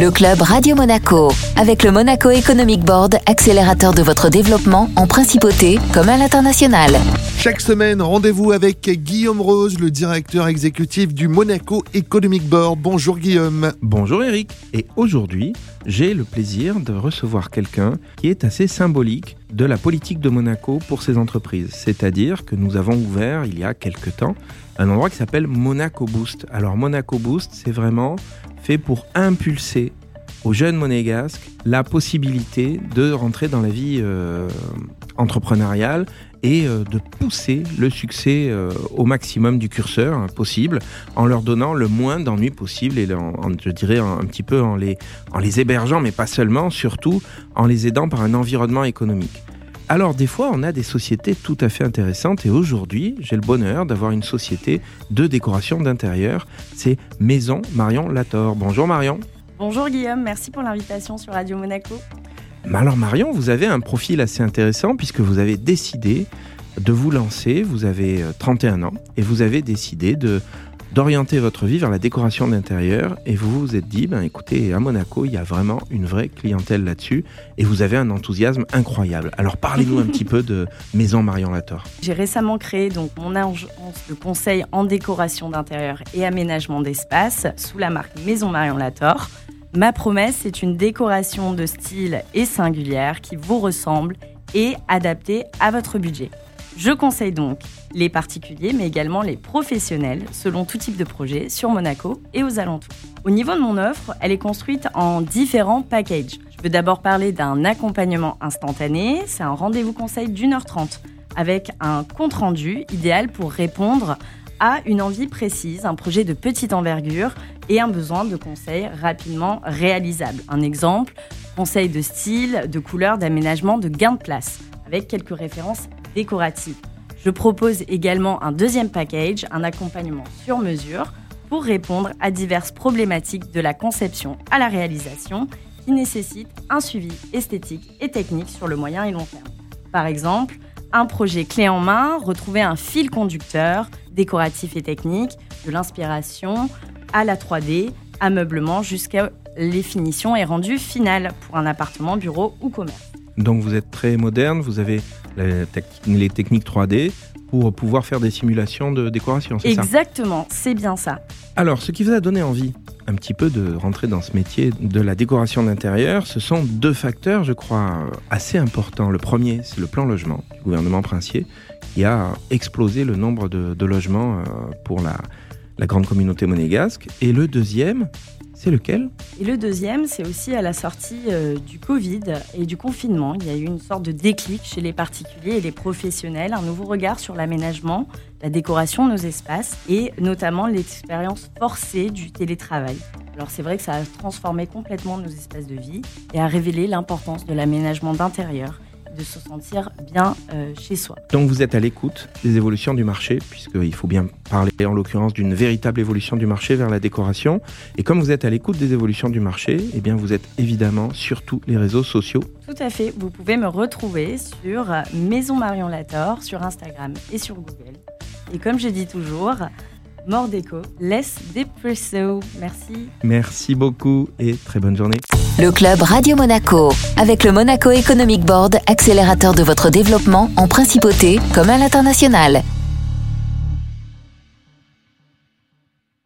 Le club Radio Monaco, avec le Monaco Economic Board, accélérateur de votre développement en principauté comme à l'international. Chaque semaine, rendez-vous avec Guillaume Rose, le directeur exécutif du Monaco Economic Board. Bonjour Guillaume. Bonjour Eric. Et aujourd'hui, j'ai le plaisir de recevoir quelqu'un qui est assez symbolique de la politique de Monaco pour ses entreprises. C'est-à-dire que nous avons ouvert il y a quelques temps un endroit qui s'appelle Monaco Boost. Alors Monaco Boost, c'est vraiment fait pour impulser aux jeunes monégasques la possibilité de rentrer dans la vie euh, entrepreneuriale et euh, de pousser le succès euh, au maximum du curseur hein, possible en leur donnant le moins d'ennuis possible et je dirais un, petit peu en les, en les hébergeant mais pas seulement, surtout en les aidant par un environnement économique. Alors des fois, on a des sociétés tout à fait intéressantes et aujourd'hui, j'ai le bonheur d'avoir une société de décoration d'intérieur. C'est Maison Marion Lator. Bonjour Marion. Bonjour Guillaume, merci pour l'invitation sur Radio Monaco. Alors Marion, vous avez un profil assez intéressant puisque vous avez décidé de vous lancer, vous avez 31 euh, ans et vous avez décidé de d'orienter votre vie vers la décoration d'intérieur et vous vous êtes dit, ben écoutez, à Monaco, il y a vraiment une vraie clientèle là-dessus et vous avez un enthousiasme incroyable. Alors parlez-nous un petit peu de Maison Marion Lator. J'ai récemment créé donc mon agence de conseil en décoration d'intérieur et aménagement d'espace sous la marque Maison Marion Lator. Ma promesse, c'est une décoration de style et singulière qui vous ressemble et adaptée à votre budget. Je conseille donc les particuliers, mais également les professionnels, selon tout type de projet, sur Monaco et aux alentours. Au niveau de mon offre, elle est construite en différents packages. Je veux d'abord parler d'un accompagnement instantané. C'est un rendez-vous conseil d'une heure trente, avec un compte-rendu idéal pour répondre une envie précise, un projet de petite envergure et un besoin de conseils rapidement réalisable. Un exemple, conseil de style, de couleur, d'aménagement, de gain de place, avec quelques références décoratives. Je propose également un deuxième package, un accompagnement sur mesure pour répondre à diverses problématiques de la conception à la réalisation qui nécessitent un suivi esthétique et technique sur le moyen et long terme. Par exemple, un projet clé en main, retrouver un fil conducteur décoratif et technique, de l'inspiration à la 3D, ameublement jusqu'à les finitions et rendu final pour un appartement, bureau ou commerce. Donc vous êtes très moderne, vous avez les techniques 3D pour pouvoir faire des simulations de décoration, c'est ça? Exactement, c'est bien ça. Alors, ce qui vous a donné envie? Un petit peu de rentrer dans ce métier de la décoration d'intérieur, ce sont deux facteurs, je crois, assez importants. Le premier, c'est le plan logement du gouvernement princier, qui a explosé le nombre de, logements euh, pour la, la grande communauté monégasque. Et le deuxième, c'est lequel Et le deuxième, c'est aussi à la sortie euh, du Covid et du confinement. Il y a eu une sorte de déclic chez les particuliers et les professionnels, un nouveau regard sur l'aménagement, la décoration de nos espaces et notamment l'expérience forcée du télétravail. Alors c'est vrai que ça a transformé complètement nos espaces de vie et a révélé l'importance de l'aménagement d'intérieur de se sentir bien euh, chez soi. Donc vous êtes à l'écoute des évolutions du marché, puisqu'il faut bien parler en l'occurrence d'une véritable évolution du marché vers la décoration. Et comme vous êtes à l'écoute des évolutions du marché, eh bien vous êtes évidemment sur tous les réseaux sociaux. Tout à fait, vous pouvez me retrouver sur Maison Marion Lator, sur Instagram et sur Google. Et comme je dis toujours, Mordeco, laisse Depresso. Merci. Merci beaucoup et très bonne journée. Le club Radio Monaco, avec le Monaco Economic Board, accélérateur de votre développement en principauté comme à l'international.